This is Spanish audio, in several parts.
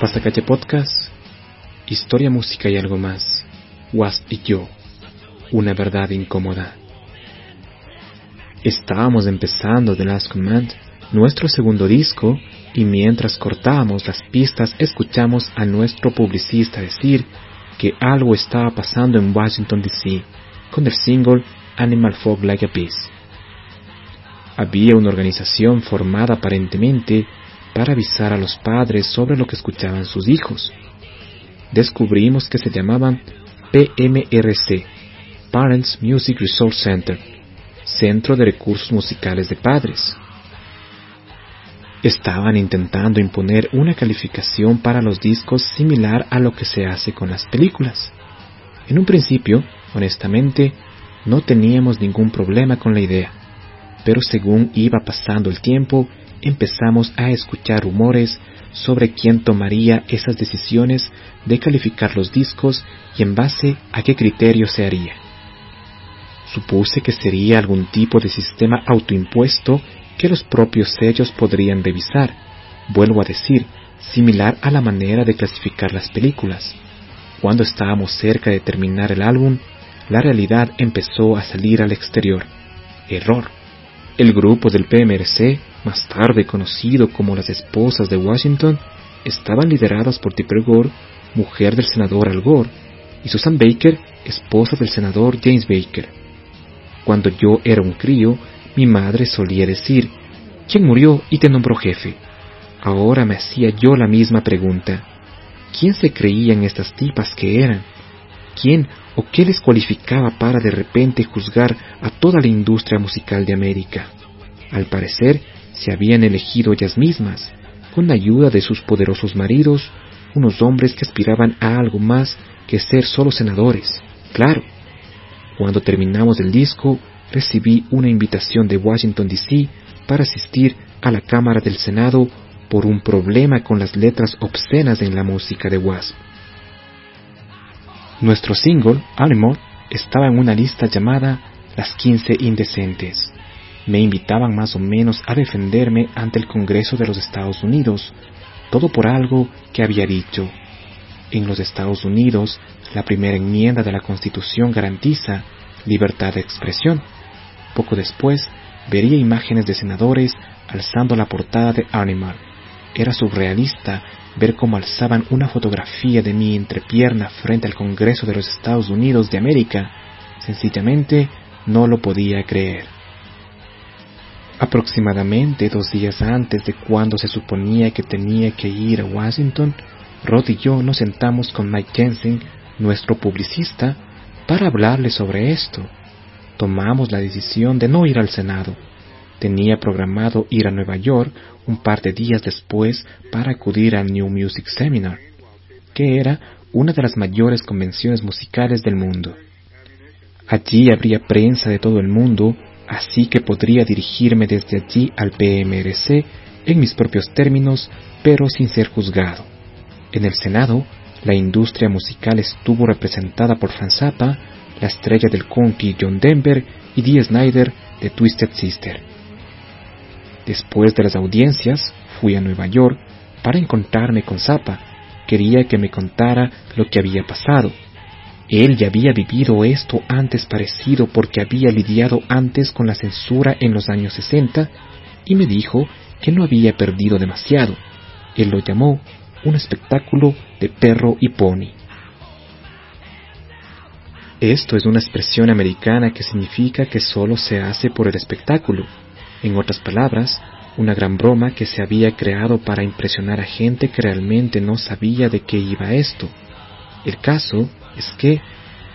Pasacalle Podcast, Historia, Música y algo más. Was y yo, una verdad incómoda. Estábamos empezando The Last Command, nuestro segundo disco, y mientras cortábamos las pistas escuchamos a nuestro publicista decir que algo estaba pasando en Washington DC con el single Animal Fog Like a Peace. Había una organización formada aparentemente para avisar a los padres sobre lo que escuchaban sus hijos. Descubrimos que se llamaban PMRC, Parents Music Resource Center, Centro de Recursos Musicales de Padres. Estaban intentando imponer una calificación para los discos similar a lo que se hace con las películas. En un principio, honestamente, no teníamos ningún problema con la idea, pero según iba pasando el tiempo, empezamos a escuchar rumores sobre quién tomaría esas decisiones de calificar los discos y en base a qué criterio se haría. Supuse que sería algún tipo de sistema autoimpuesto que los propios sellos podrían revisar, vuelvo a decir, similar a la manera de clasificar las películas. Cuando estábamos cerca de terminar el álbum, la realidad empezó a salir al exterior. Error. El grupo del PMRC, más tarde conocido como las Esposas de Washington, estaban lideradas por Tipper Gore, mujer del senador Al Gore, y Susan Baker, esposa del senador James Baker. Cuando yo era un crío, mi madre solía decir, ¿quién murió y te nombró jefe? Ahora me hacía yo la misma pregunta. ¿Quién se creían estas tipas que eran? ¿Quién o qué les cualificaba para de repente juzgar a toda la industria musical de América? Al parecer, se habían elegido ellas mismas, con la ayuda de sus poderosos maridos, unos hombres que aspiraban a algo más que ser solo senadores. Claro, cuando terminamos el disco, recibí una invitación de Washington, D.C. para asistir a la Cámara del Senado por un problema con las letras obscenas en la música de Wasp. Nuestro single, Animal, estaba en una lista llamada Las 15 Indecentes. Me invitaban más o menos a defenderme ante el Congreso de los Estados Unidos, todo por algo que había dicho. En los Estados Unidos, la primera enmienda de la Constitución garantiza libertad de expresión. Poco después, vería imágenes de senadores alzando la portada de Animal. Era surrealista ver cómo alzaban una fotografía de mi entrepierna frente al Congreso de los Estados Unidos de América. Sencillamente no lo podía creer. Aproximadamente dos días antes de cuando se suponía que tenía que ir a Washington, Rod y yo nos sentamos con Mike Jensen, nuestro publicista, para hablarle sobre esto. Tomamos la decisión de no ir al Senado. Tenía programado ir a Nueva York un par de días después para acudir al New Music Seminar, que era una de las mayores convenciones musicales del mundo. Allí habría prensa de todo el mundo, así que podría dirigirme desde allí al PMRC en mis propios términos, pero sin ser juzgado. En el Senado, la industria musical estuvo representada por Franz Zappa, la estrella del country John Denver y Dee Snyder de Twisted Sister. Después de las audiencias, fui a Nueva York para encontrarme con Zappa. Quería que me contara lo que había pasado. Él ya había vivido esto antes parecido porque había lidiado antes con la censura en los años 60 y me dijo que no había perdido demasiado. Él lo llamó un espectáculo de perro y pony. Esto es una expresión americana que significa que solo se hace por el espectáculo. En otras palabras, una gran broma que se había creado para impresionar a gente que realmente no sabía de qué iba esto. El caso es que,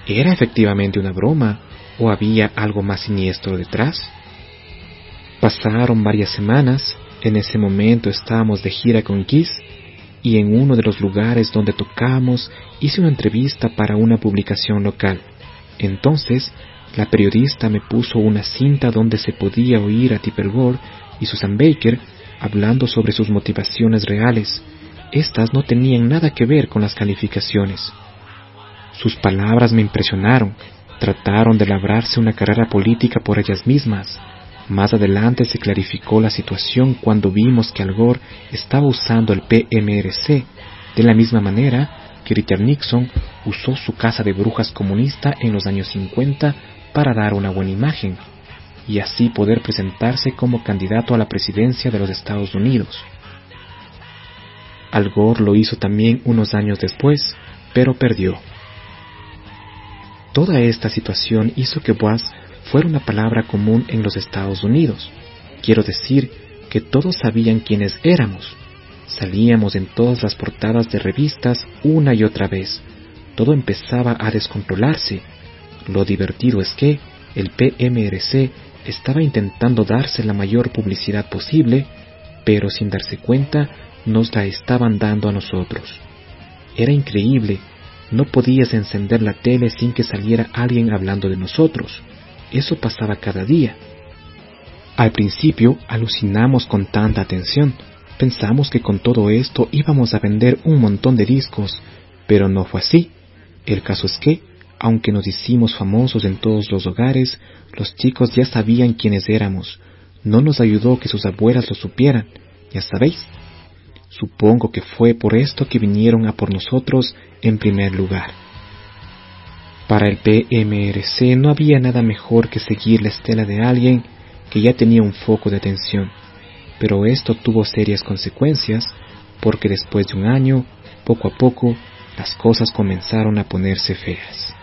¿era efectivamente una broma o había algo más siniestro detrás? Pasaron varias semanas, en ese momento estábamos de gira con Kiss y en uno de los lugares donde tocamos hice una entrevista para una publicación local. Entonces, la periodista me puso una cinta donde se podía oír a Tipper Gore y Susan Baker hablando sobre sus motivaciones reales. Estas no tenían nada que ver con las calificaciones. Sus palabras me impresionaron. Trataron de labrarse una carrera política por ellas mismas. Más adelante se clarificó la situación cuando vimos que Al Gore estaba usando el PMRC de la misma manera que Richard Nixon usó su casa de brujas comunista en los años 50 para dar una buena imagen y así poder presentarse como candidato a la presidencia de los Estados Unidos. Al Gore lo hizo también unos años después, pero perdió. Toda esta situación hizo que Boaz fuera una palabra común en los Estados Unidos. Quiero decir que todos sabían quiénes éramos. Salíamos en todas las portadas de revistas una y otra vez. Todo empezaba a descontrolarse. Lo divertido es que el PMRC estaba intentando darse la mayor publicidad posible, pero sin darse cuenta nos la estaban dando a nosotros. Era increíble, no podías encender la tele sin que saliera alguien hablando de nosotros. Eso pasaba cada día. Al principio alucinamos con tanta atención. Pensamos que con todo esto íbamos a vender un montón de discos, pero no fue así. El caso es que, aunque nos hicimos famosos en todos los hogares, los chicos ya sabían quiénes éramos. No nos ayudó que sus abuelas lo supieran, ya sabéis. Supongo que fue por esto que vinieron a por nosotros en primer lugar. Para el PMRC no había nada mejor que seguir la estela de alguien que ya tenía un foco de atención, pero esto tuvo serias consecuencias porque después de un año, poco a poco, las cosas comenzaron a ponerse feas.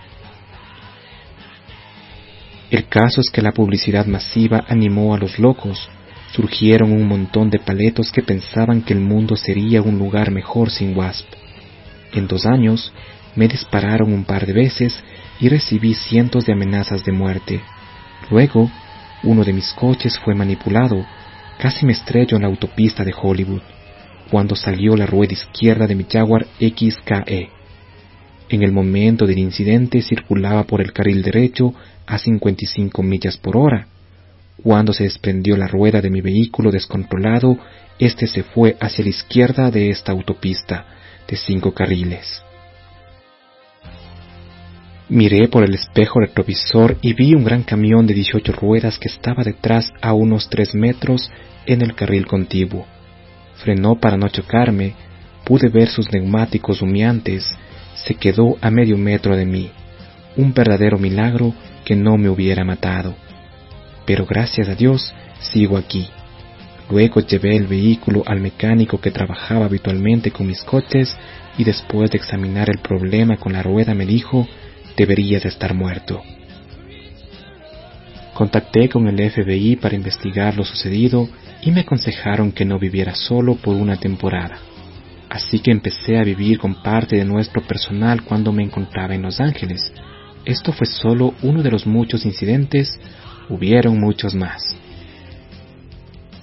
El caso es que la publicidad masiva animó a los locos, surgieron un montón de paletos que pensaban que el mundo sería un lugar mejor sin WASP. En dos años, me dispararon un par de veces y recibí cientos de amenazas de muerte. Luego, uno de mis coches fue manipulado, casi me estrello en la autopista de Hollywood, cuando salió la rueda izquierda de mi Jaguar XKE. En el momento del incidente circulaba por el carril derecho a 55 millas por hora. Cuando se desprendió la rueda de mi vehículo descontrolado, este se fue hacia la izquierda de esta autopista de cinco carriles. Miré por el espejo retrovisor y vi un gran camión de 18 ruedas que estaba detrás a unos tres metros en el carril contiguo. Frenó para no chocarme, pude ver sus neumáticos humeantes, se quedó a medio metro de mí. Un verdadero milagro que no me hubiera matado. Pero gracias a Dios sigo aquí. Luego llevé el vehículo al mecánico que trabajaba habitualmente con mis coches y después de examinar el problema con la rueda me dijo deberías estar muerto. Contacté con el FBI para investigar lo sucedido y me aconsejaron que no viviera solo por una temporada. Así que empecé a vivir con parte de nuestro personal cuando me encontraba en Los Ángeles. Esto fue solo uno de los muchos incidentes, hubieron muchos más.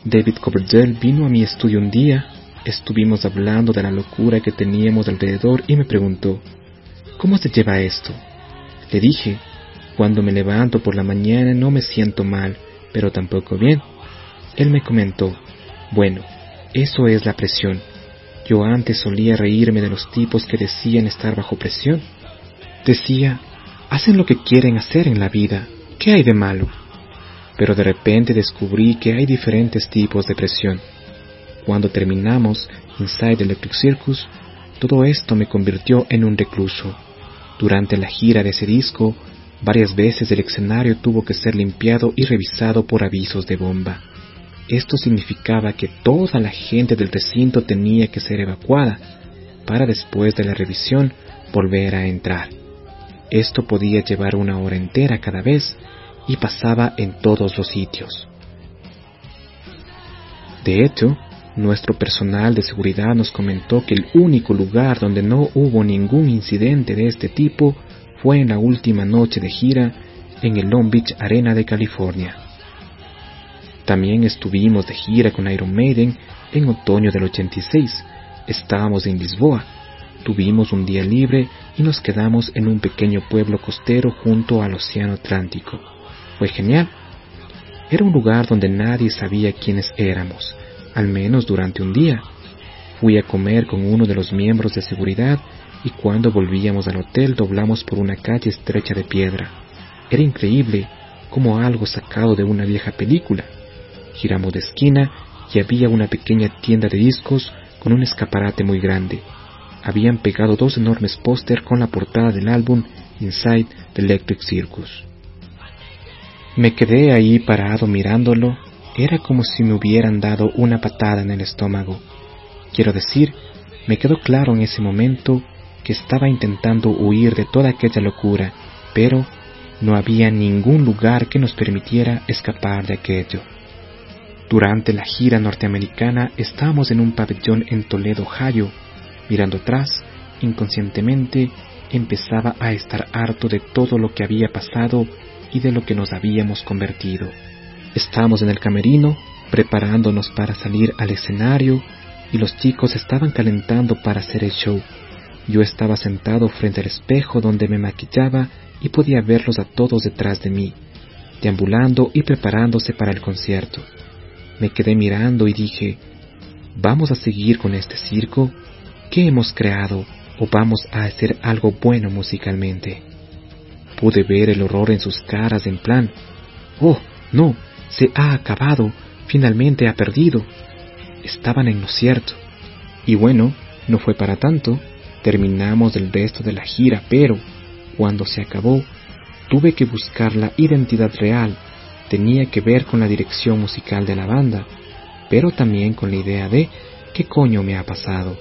David Coverdale vino a mi estudio un día, estuvimos hablando de la locura que teníamos alrededor y me preguntó, ¿cómo se lleva esto? Le dije, cuando me levanto por la mañana no me siento mal, pero tampoco bien. Él me comentó, bueno, eso es la presión. Yo antes solía reírme de los tipos que decían estar bajo presión. Decía, hacen lo que quieren hacer en la vida, ¿qué hay de malo? Pero de repente descubrí que hay diferentes tipos de presión. Cuando terminamos Inside Electric Circus, todo esto me convirtió en un recluso Durante la gira de ese disco, varias veces el escenario tuvo que ser limpiado y revisado por avisos de bomba. Esto significaba que toda la gente del recinto tenía que ser evacuada para después de la revisión volver a entrar. Esto podía llevar una hora entera cada vez y pasaba en todos los sitios. De hecho, nuestro personal de seguridad nos comentó que el único lugar donde no hubo ningún incidente de este tipo fue en la última noche de gira en el Long Beach Arena de California. También estuvimos de gira con Iron Maiden en otoño del 86. Estábamos en Lisboa. Tuvimos un día libre y nos quedamos en un pequeño pueblo costero junto al Océano Atlántico. Fue genial. Era un lugar donde nadie sabía quiénes éramos, al menos durante un día. Fui a comer con uno de los miembros de seguridad y cuando volvíamos al hotel doblamos por una calle estrecha de piedra. Era increíble, como algo sacado de una vieja película. Giramos de esquina y había una pequeña tienda de discos con un escaparate muy grande. Habían pegado dos enormes póster con la portada del álbum Inside the Electric Circus. Me quedé ahí parado mirándolo. Era como si me hubieran dado una patada en el estómago. Quiero decir, me quedó claro en ese momento que estaba intentando huir de toda aquella locura, pero no había ningún lugar que nos permitiera escapar de aquello. Durante la gira norteamericana estábamos en un pabellón en Toledo, Ohio. Mirando atrás, inconscientemente empezaba a estar harto de todo lo que había pasado y de lo que nos habíamos convertido. Estábamos en el camerino, preparándonos para salir al escenario, y los chicos estaban calentando para hacer el show. Yo estaba sentado frente al espejo donde me maquillaba y podía verlos a todos detrás de mí, deambulando y preparándose para el concierto. Me quedé mirando y dije, ¿vamos a seguir con este circo? ¿Qué hemos creado o vamos a hacer algo bueno musicalmente? Pude ver el horror en sus caras en plan, oh, no, se ha acabado, finalmente ha perdido. Estaban en lo cierto. Y bueno, no fue para tanto, terminamos el resto de la gira, pero cuando se acabó, tuve que buscar la identidad real tenía que ver con la dirección musical de la banda, pero también con la idea de ¿qué coño me ha pasado?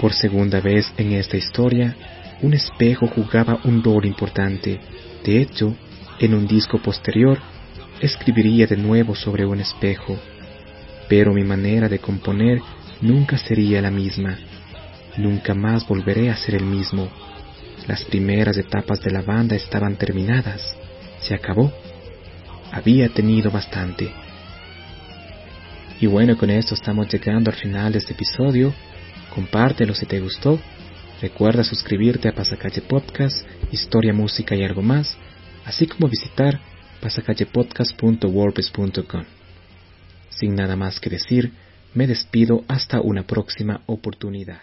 Por segunda vez en esta historia, un espejo jugaba un rol importante. De hecho, en un disco posterior, escribiría de nuevo sobre un espejo, pero mi manera de componer nunca sería la misma. Nunca más volveré a ser el mismo. Las primeras etapas de la banda estaban terminadas. Se acabó había tenido bastante. Y bueno, con esto estamos llegando al final de este episodio. Compártelo si te gustó. Recuerda suscribirte a Pasacalle Podcast, Historia, Música y algo más, así como visitar pasacallepodcast.wordpress.com. Sin nada más que decir, me despido hasta una próxima oportunidad.